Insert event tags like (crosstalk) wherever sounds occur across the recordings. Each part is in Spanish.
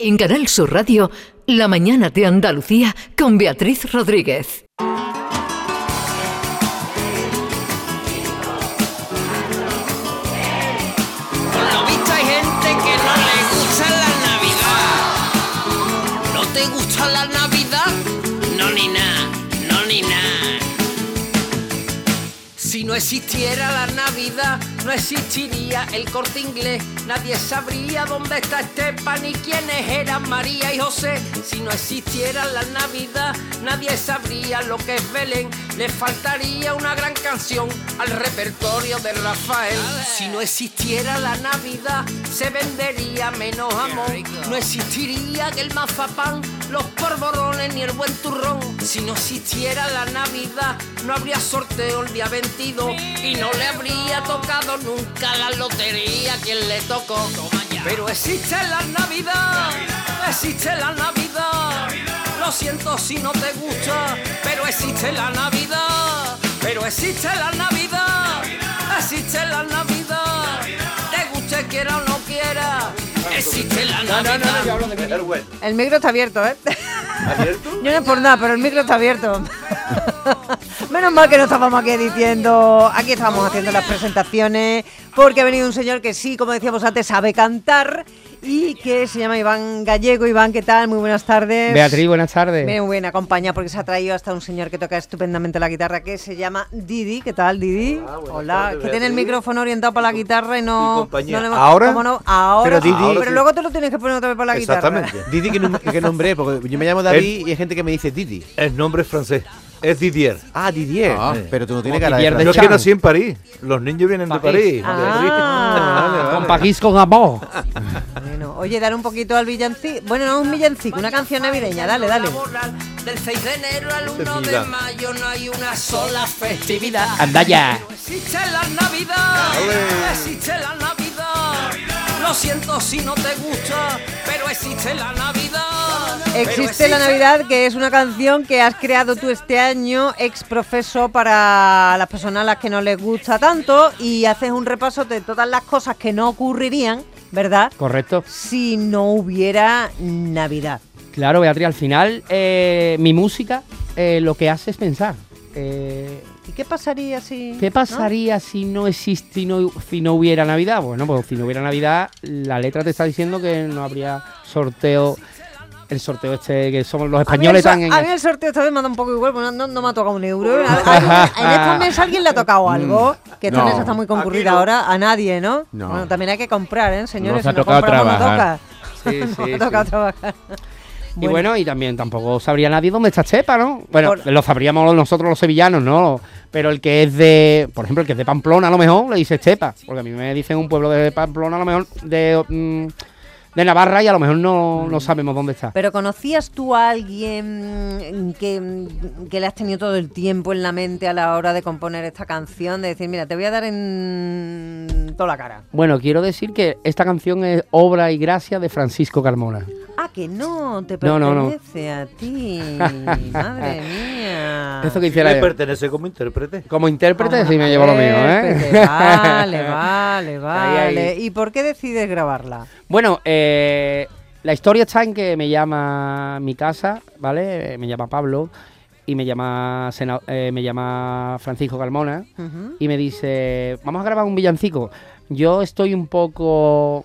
En Canal Sur Radio, La mañana de Andalucía con Beatriz Rodríguez. Por lo visto hay gente que no le gusta la Navidad. ¿No te gusta la Navidad? No ni nada, no ni nada. Si no existiera la Navidad, no existiría el corte inglés. Nadie sabría dónde está Esteban ni quiénes eran María y José. Si no existiera la Navidad, nadie sabría lo que es Belén. Le faltaría una gran canción al repertorio de Rafael. Si no existiera la Navidad, se vendería menos jamón. No existiría el mazapán, los polvorones ni el buen turrón. Si no existiera la Navidad, no habría sorteo el día 22 y no le habría tocado nunca la lotería a quien le tocó. Pero existe la Navidad, existe la Navidad. Lo siento si no te gusta, pero existe la Navidad. Pero existe la Navidad, existe la Navidad. Te guste quiera o no quiera, existe la Navidad. El micro está abierto, ¿eh? ¿Abierto? (laughs) Yo no es por nada, pero el micro está abierto. (laughs) Menos mal que no estábamos aquí diciendo, aquí estábamos haciendo las presentaciones, porque ha venido un señor que sí, como decíamos antes, sabe cantar y que se llama Iván Gallego. Iván, ¿qué tal? Muy buenas tardes. Beatriz, buenas tardes. Muy bien acompañada porque se ha traído hasta un señor que toca estupendamente la guitarra que se llama Didi. ¿Qué tal, Didi? Hola, buenas Hola, tardes, que tiene el micrófono orientado para la guitarra y no. Y compañía. no le hemos- ¿Ahora? ¿Cómo no? Ahora. Pero Didi- Pero Ahora sí. luego te lo tienes que poner otra vez para la guitarra. Exactamente. Didi que, nom- que nombré, porque yo me llamo David y hay gente que me dice Didi. El nombre es francés. Es Didier. Ah, Didier. Ah. pero tú no tienes cara de Didier de Yo es que nací en París. Los niños vienen de París. París. Ah. Beatriz. Vale, vale. Con Paquís con amor. (laughs) Oye, dar un poquito al villancico. Bueno, no un villancico, una canción navideña. Dale, dale. Del 6 de enero al 1 de mayo no hay una sola festividad. Anda ya. Pero existe la Navidad, existe la Navidad. Lo siento si no te gusta, pero existe la Navidad. Existe la Navidad, que es una canción que has creado tú este año, ex profeso, para las personas a las que no les gusta tanto, y haces un repaso de todas las cosas que no ocurrirían, ¿verdad? Correcto. Si no hubiera Navidad. Claro, Beatriz, al final eh, mi música eh, lo que hace es pensar. Eh, ¿Y qué pasaría si.? ¿Qué pasaría si no existe, si no, si no hubiera Navidad? Bueno, pues si no hubiera Navidad, la letra te está diciendo que no habría sorteo. El sorteo este que somos los A mí, el, españoles tan en a mí el sorteo esta vez me da un poco igual, porque no, no- no me ha tocado un euro. (laughs) ¿A- a- en esta mesa alguien le ha tocado (laughs) algo, que esta No. mesa está muy concurrida no. ahora, a nadie, ¿no? No. Bueno, también hay que comprar, ¿eh, señores? Nos ha si no tocado trabajar. toca. Sí, (laughs) Nos sí, ha tocado sí. trabajar. Y bueno, y también tampoco sabría nadie dónde está Chepa, ¿no? Bueno, Por- lo sabríamos nosotros los sevillanos, ¿no? Pero el que es de, por ejemplo, el que es de Pamplona, a lo mejor le dice Chepa. Porque a mí me dicen un pueblo de Pamplona, a lo mejor de, mm, de Navarra, y a lo mejor no, no sabemos dónde está. Pero ¿conocías tú a alguien que, que le has tenido todo el tiempo en la mente a la hora de componer esta canción? De decir, mira, te voy a dar en toda la cara. Bueno, quiero decir que esta canción es obra y gracia de Francisco Carmona. Ah, que no, te No, no, no. pertenece a ti. Madre (laughs) mía. Eso que ¿Le hiciera pertenece como intérprete? como intérprete, sí me llevo lo mío, ¿eh? Vale, (laughs) vale, vale. Ahí, ahí. ¿Y por qué decides grabarla? Bueno, eh, la historia está en que me llama mi casa, ¿vale? Me llama Pablo y me llama, Sena- eh, me llama Francisco Carmona Ujú. y me dice, vamos a grabar un villancico. Yo estoy un poco...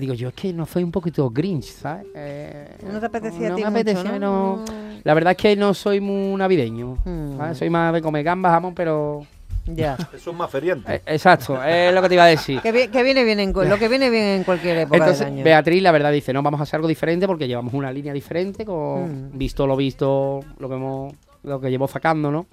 Digo, yo es que no soy un poquito grinch, ¿sabes? Eh, ¿No te apetecía a no ti me mucho, apetecía, no? no. La verdad es que no soy muy navideño, Mm. ¿sabes? Soy más de comer gambas, jamón, pero... Ya. Eso es más feriante. Eh, exacto, es lo que te iba a decir. Que, vi- que viene bien en, lo que viene bien en cualquier época Entonces, del año. Beatriz, la verdad, dice, no, vamos a hacer algo diferente porque llevamos una línea diferente, con Mm. visto lo visto, lo que hemos, lo que llevo sacando, ¿no?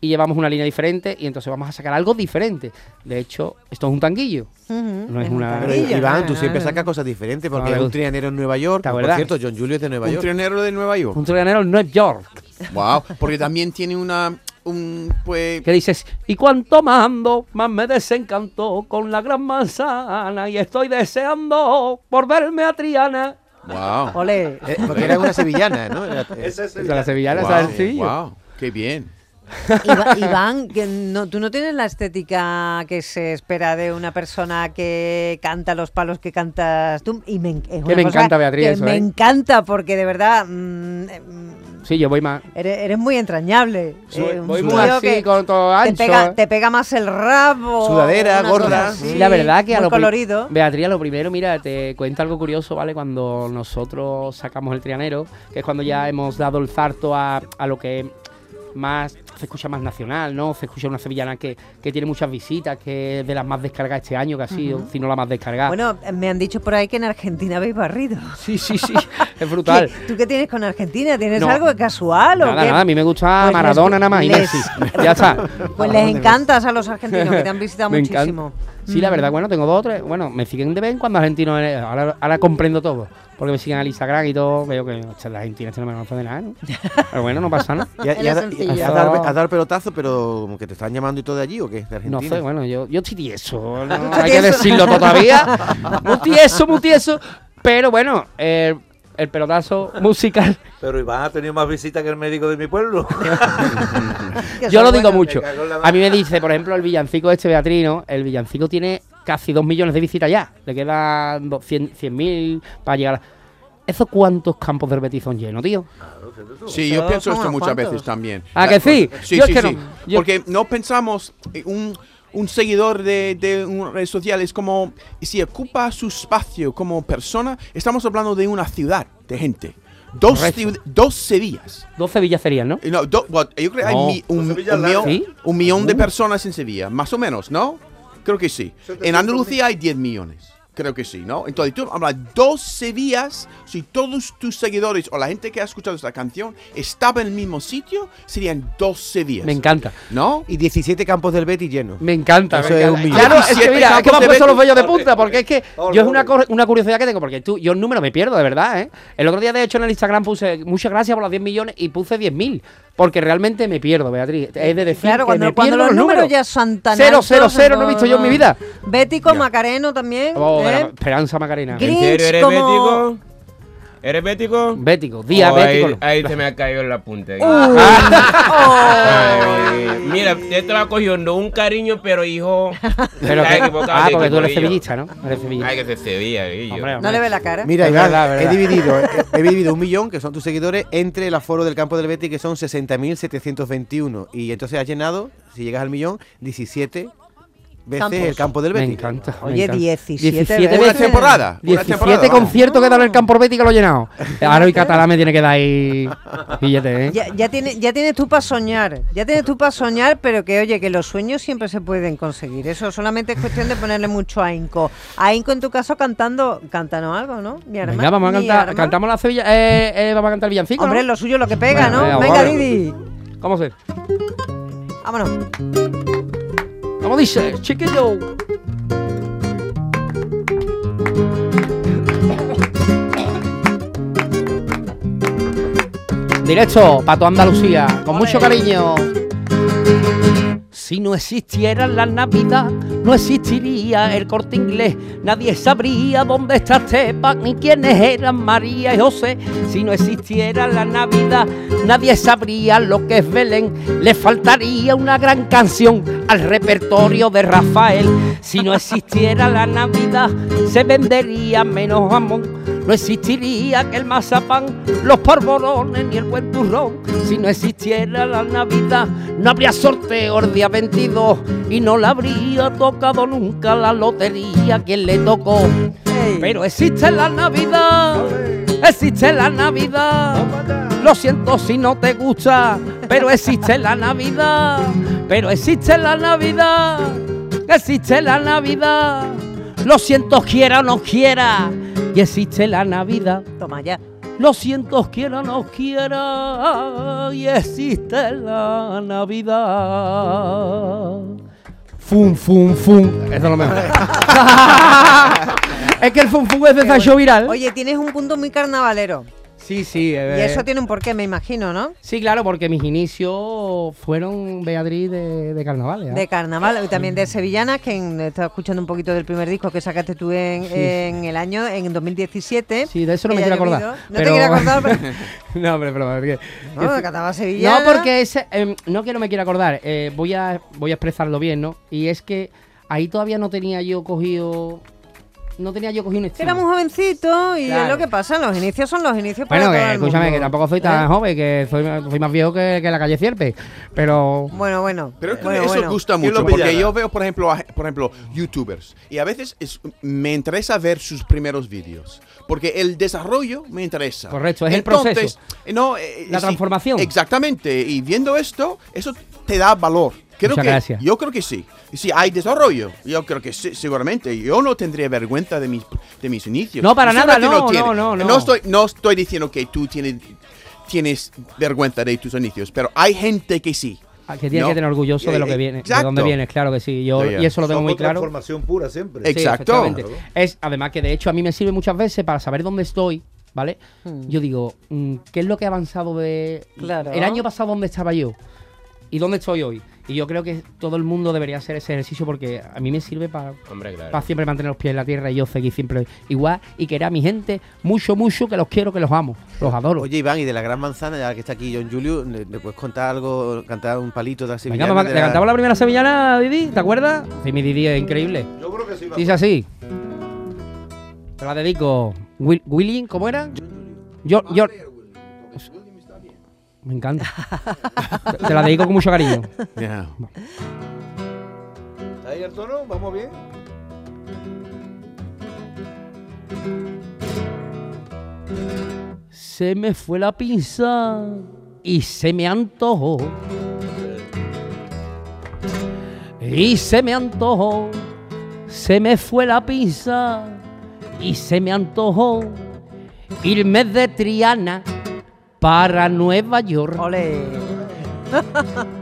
Y llevamos una línea diferente y entonces vamos a sacar algo diferente. De hecho, esto es un tanguillo. No es un una- Pero tanguillo, Iván, tú no, siempre sacas cosas diferentes porque No, es me un trianero en Nueva York. ¿Te Por cierto, John Julio es de Nueva Un York. tronero de Nueva York. Un trianero en Nueva York. Wow. Porque también tiene una. Un, pues. Que dices, y cuanto más ando, más me desencantó con la gran manzana y estoy deseando por verme a Triana. Wow. Ole. Eh, porque era una sevillana, ¿no? Era- eh, Ese es la sevillana, Wow, ¿sabes? Sí. wow. Qué bien. Iván, que no, tú no tienes la estética que se espera de una persona que canta los palos que cantas tú. Y me, es una me cosa encanta, Beatriz, que eso, me ¿eh? encanta porque de verdad mm, eh, mm, Sí, yo voy más. eres, eres muy entrañable. Soy- Eh, voy muy así, que con todo te ancho. pega, te pega más el rabo. Sudadera, gorra. Sí, la verdad que a lo colorido. Beatriz, a lo primero, mira, te cuento algo curioso, ¿vale? Cuando nosotros sacamos el trianero, que es cuando ya hemos dado el zarto a, a lo que más se escucha más nacional, ¿no? Se escucha una sevillana que, que tiene muchas visitas, que es de las más descargadas este año, que ha sido, si no la más descargada. Bueno, me han dicho por ahí que en Argentina habéis barrido. sí, sí, sí, es brutal. (laughs) ¿Qué- ¿Tú qué tienes con Argentina? ¿Tienes No. algo casual o Nada, qué? nada, a mí me gusta Pues les- Maradona nada más y Messi. (laughs) Ya está. Pues les encantas a los argentinos que te han (laughs) visitado Me encanta. Sí, la verdad, bueno, tengo dos o tres. Bueno, me siguen de vez en cuando argentinos. eh, Ahora, ahora comprendo todo. Porque me siguen al Instagram y todo. Veo que hostia, la Argentina este no me conoce de nada, ¿no? Pero bueno, no pasa nada. (laughs) Y, a- y y el pelotazo, pero como que te están llamando y todo de allí o qué? De Argentina. No sé, bueno, yo, yo estoy tieso. No, (laughs) hay que decirlo todavía. (laughs) Muy tieso, muy tieso. Pero bueno, eh, el pelotazo musical. (laughs) Pero Iván ha tenido más visitas que el médico de mi pueblo. (laughs) (laughs) Yo lo digo mucho. A mí me dice, por ejemplo, el villancico este Beatrino, el villancico tiene casi dos millones de visitas ya. Le quedan 100.000 para llegar. a- ¿Esos cuántos campos del Betis son llenos, tío? Sí, yo pienso esto muchas veces también. ¿Ah, La- que sí? Sí, Yo es sí, que sí. no- yo- Porque no pensamos eh, un, un seguidor de, de una red social es como si ocupa su espacio como persona, estamos hablando de una ciudad de gente. Dos, dos Sevillas. Dos Sevillas serían, ¿no? No, do- yo creo que No. hay mi- un, Dos Sevillas un millón, ¿Sí? un millón de personas en Sevilla, más o menos, ¿no? Creo que sí. En Andalucía hay 10 millones. Creo que sí, ¿no? Entonces tú hablas dos Sevillas, si todos tus seguidores o la gente que ha escuchado esta canción estaba en el mismo sitio, serían dos Sevillas. Me encanta. ¿No? Y 17 campos del Betis llenos. Me encanta. Eso me es encanta. un millón. Claro, es que 17 mira, es que me han puesto los vellos de punta, porque es que yo es una, una curiosidad que tengo, porque tú, yo el número me pierdo, de verdad, ¿eh? El otro día, de hecho, en el Instagram puse muchas gracias por los 10 millones y puse 10.000, porque realmente me pierdo, Beatriz. Es de decir Claro, que cuando, me cuando pierdo los números ya son tan Cero, cero, altos, cero, no he visto yo en mi vida. Bético, Macareno también. Oh, ¿eh? Esperanza Macarena. Gris. ¿En serio eres como- bético? ¿Eres bético? Bético, Oh, diabético. ahí, no. ahí se me ha caído la punta. ahí. Oh. Ay, mira, esto lo ha cogido no un cariño, pero hijo. (laughs) Pero que- equivocado ah, porque tú eres sevillista, ¿no? Eres sevillista. Ay, que se Sevilla. Hombre, No le ve la cara. Mira, Es Iván, verdad, verdad. he dividido, he, he dividido un millón, que son tus seguidores, entre el aforo del campo del Betis, que son 60.721. Y entonces has llenado, si llegas al millón, 17 veces Campos. el campo del Me Betis. encanta. me Oye, encanta. 17 Una veces. temporada. Una 17 temporada, vamos. conciertos que dan en el campo Betis que lo he llenado. (laughs) Ahora hoy catalán me tiene que dar ahí billete, ¿eh? Ya, ya, tiene, ya tienes tú para soñar, ya tienes tú para soñar, pero que oye, que los sueños siempre se pueden conseguir. Eso solamente es cuestión de ponerle mucho ahínco. Ahínco en tu caso cantando, cántanos algo, ¿no? Mi arma, Venga, vamos a cantar. arma. Cantamos la Sevilla. Eh, eh, vamos a cantar el villancico. Hombre, ¿no? lo suyo es lo que pega, ¿no? venga. Didi. ¿Cómo se? Vámonos. ¿Cómo dice? Chiquillo. Directo, Pato Andalucía, con mucho cariño. Si no existiera la Navidad, no existiría el corte inglés. Nadie sabría dónde está Esteban ni quiénes eran María y José. Si no existiera la Navidad, nadie sabría lo que es Belén. Le faltaría una gran canción al repertorio de Rafael. Si no existiera la Navidad, se vendería menos jamón. No existiría aquel mazapán, los polvorones ni el buen turrón. Si no existiera la Navidad, no habría sorteo el día 22 y no le habría tocado nunca la lotería quien le tocó. Pero existe la Navidad, existe la Navidad. Lo siento si no te gusta, pero existe la Navidad. Pero existe la Navidad, existe la Navidad. Lo siento quiera o no quiera, y existe la Navidad. Toma ya. Lo siento quiera o no quiera, y existe la Navidad. Fum, fum, fum. Eso es lo mejor. (laughs) es que el fum, fum es de Sancho Viral. Oye, tienes un punto muy carnavalero. Sí, sí. Y eh, eso tiene un porqué, me imagino, ¿no? Sí, claro, porque mis inicios fueron Beatriz de, de carnavales. ¿ah? De carnaval y también de Sevillanas, que en- estaba escuchando un poquito del primer disco que sacaste tú en, Sí. en el año, en 2017. Sí, de eso no me quiero acordar. No pero- te quiero acordar, pero... (laughs) no, hombre, pero es que- No, cantaba Sevillana. No, porque ese, em, no que no me quiera acordar, eh, voy, a, voy a expresarlo bien, ¿no? Y es que ahí todavía no tenía yo cogido. No tenía yo cogido un estilo. Era muy jovencito y es lo que pasa, los inicios son los inicios para Bueno, todo que el escúchame, mundo. que tampoco soy tan ¿Eh? joven, que soy, soy más viejo que, que la calle Cierpe. Pero. Bueno, bueno. Pero es que bueno, eso bueno. gusta ¿Quién mucho porque yo veo, por ejemplo, a- por ejemplo, youtubers y a veces es- me interesa ver sus primeros vídeos porque el desarrollo me interesa. Correcto, es el proceso. eh, No, eh, La sí, transformación. exactamente. Y viendo esto, eso te da valor. Creo Muchas que, gracias. Yo creo que sí. Y Si hay desarrollo, yo creo que sí, seguramente. Yo no tendría vergüenza de mis, de mis inicios. No, para nada, no, tiene. no, no, no. No estoy, no estoy diciendo que tú tienes, tienes vergüenza de tus inicios, pero hay gente que sí. ah, Que tiene No. que tener orgulloso de lo que viene, de Exacto. dónde vienes, claro que sí. Yo, y eso lo tengo Somos muy claro. transformación pura siempre. Sí, Exacto. Es, además que de hecho a mí me sirve muchas veces para saber dónde estoy, ¿vale? Yo digo, mm, ¿qué es lo que ha avanzado de... Claro. El año pasado, ¿dónde estaba yo? ¿Y dónde estoy hoy? Y yo creo que todo el mundo debería hacer ese ejercicio porque a mí me sirve para claro. siempre mantener los pies en la tierra y yo seguir siempre igual y querer a mi gente mucho, mucho, que los quiero, que los amo, los adoro. Oye, Iván, y de la gran manzana, ya que está aquí John Julio, ¿le, le puedes contar algo, cantar un palito de la Venga, sevillana? mamá, de ¿le la- cantamos la primera sevillana, Didi? ¿Te acuerdas? Sí, mi Didi es increíble. Yo creo que sí. Dice así. Te la dedico. Will, Willy, ¿cómo era? Yo, yo. Me encanta. Te- la dedico con mucho cariño. ¿Está ahí el tono? ¿Vamos bien? Se me fue la pinza y se me antojó. Y se me antojó. Se me fue la pinza y se me antojó irme de Triana para Nueva York. Ole. (laughs)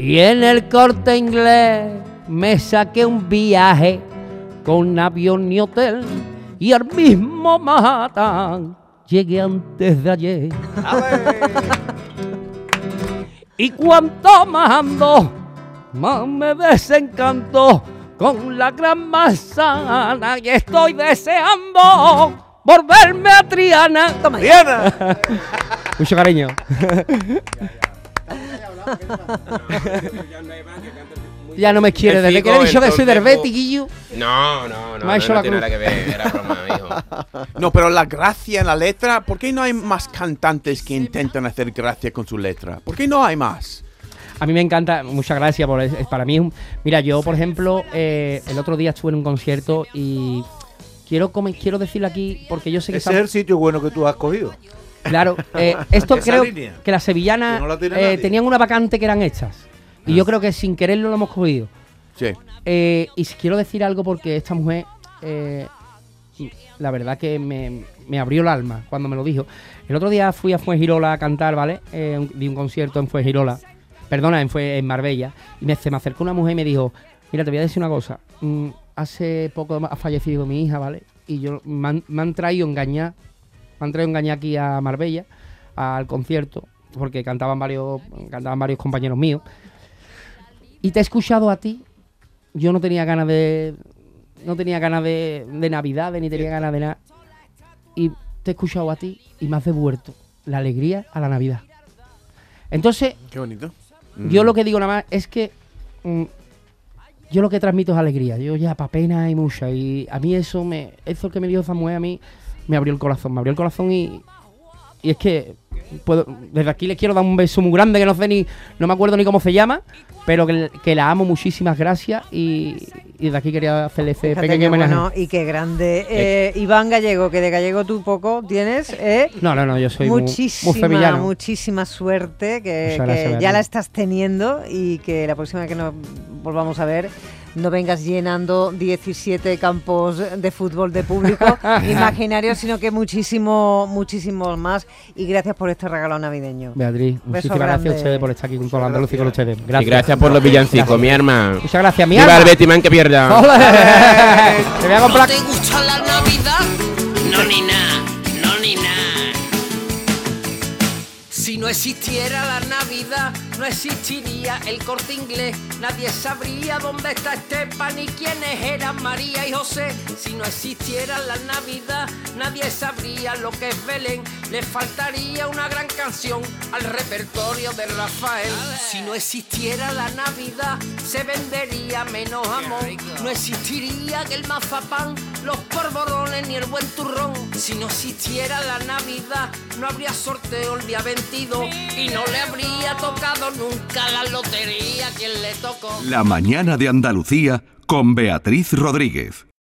Y en el corte inglés me saqué un viaje con avión y hotel y al mismo Manhattan llegué antes de ayer. (laughs) Y cuanto más ando, más me desencanto con la gran manzana y estoy deseando volverme a Triana. Toma ya. ¡Diana! (laughs) Mucho cariño. Ya no me quiere. Desde que le he dicho el que soy del. Betis, Guillo. No, no, no. Me ha No, hecho no la tiene nada que ver. Era broma, (laughs) hijo. No, pero la gracia en la letra, ¿por qué no hay más cantantes que intentan hacer gracia con su letra? ¿Por qué no hay más? A mí me encanta, muchas gracias por para mí. es un- mira, yo por ejemplo, eh, el otro día estuve en un concierto y quiero come- quiero decirlo aquí porque yo sé que Ese es el sitio bueno que tú has cogido. claro, eh, (laughs) esto creo línea. que las sevillanas Que no la tiene eh, tenían una vacante que eran hechas y Ah. yo creo que sin quererlo lo hemos cogido. Sí. Eh, y si quiero decir algo porque esta mujer, eh, la verdad que me, me abrió el alma cuando me lo dijo. El otro día fui a Fuengirola a cantar, ¿vale? Un- di un concierto en Fuengirola, perdona, en, Fue- en Marbella. Y me, se me acercó una mujer y me dijo, mira, te voy a decir una cosa. mm, hace poco ha fallecido mi hija, ¿vale? Y yo me han, me han traído engañar, me han traído engañar aquí a Marbella, al concierto, porque cantaban varios, cantaban varios compañeros míos. Y te he escuchado a ti yo no tenía ganas de. No tenía ganas de, de Navidad, ni tenía ganas de nada. Y te he escuchado a ti y me has devuelto la alegría a la Navidad. Entonces, Qué bonito. yo lo que digo nada más es que. mm, yo lo que transmito es alegría. Yo ya, pa' pena hay mucha. Y a mí eso me. Eso que me dijo esa mujer a mí me abrió el corazón. Me abrió el corazón y. Y es que. Puedo, desde aquí les quiero dar un beso muy grande que no sé ni. No me acuerdo ni cómo se llama. Pero que, que la amo. Muchísimas gracias. Y, y desde aquí quería hacerle ese Fíjate pequeño homenaje. bueno y qué grande. Eh, Iván Gallego, que de gallego tú poco tienes, ¿eh? No, no, no, yo soy muy, muy muchísima, sevillano. muchísima suerte que, gracias, que ya la estás teniendo y que la próxima vez que nos volvamos a ver no vengas llenando 17 campos de fútbol de público (laughs) imaginario, sino que muchísimo, muchísimos más. Y gracias por este regalo navideño. Beatriz, Beso muchísimas grande. gracias a ustedes por estar aquí con toda la Andalucía y con ustedes. Y Gracias. gracias por los villancicos, Gracias. mi hermano. Muchas gracias, mi Viva alma. el Betty que pierda. (laughs) Te voy a ¿No comprar te gusta la Navidad? No ni nada, no ni nada. Si no existiera la Navidad, no existiría el corte inglés. Nadie sabría dónde está Esteban ni quiénes eran María y José. Si no existiera la Navidad, nadie sabría lo que es Belén. Le faltaría una gran canción al repertorio de Rafael. Si no existiera la Navidad, se vendería menos jamón. No existiría el mazapán, los polvorones ni el buen turrón. Si no existiera la Navidad, no habría sorteo el día 22 y no le habría tocado nunca la lotería quien le tocó. La mañana de Andalucía con Beatriz Rodríguez.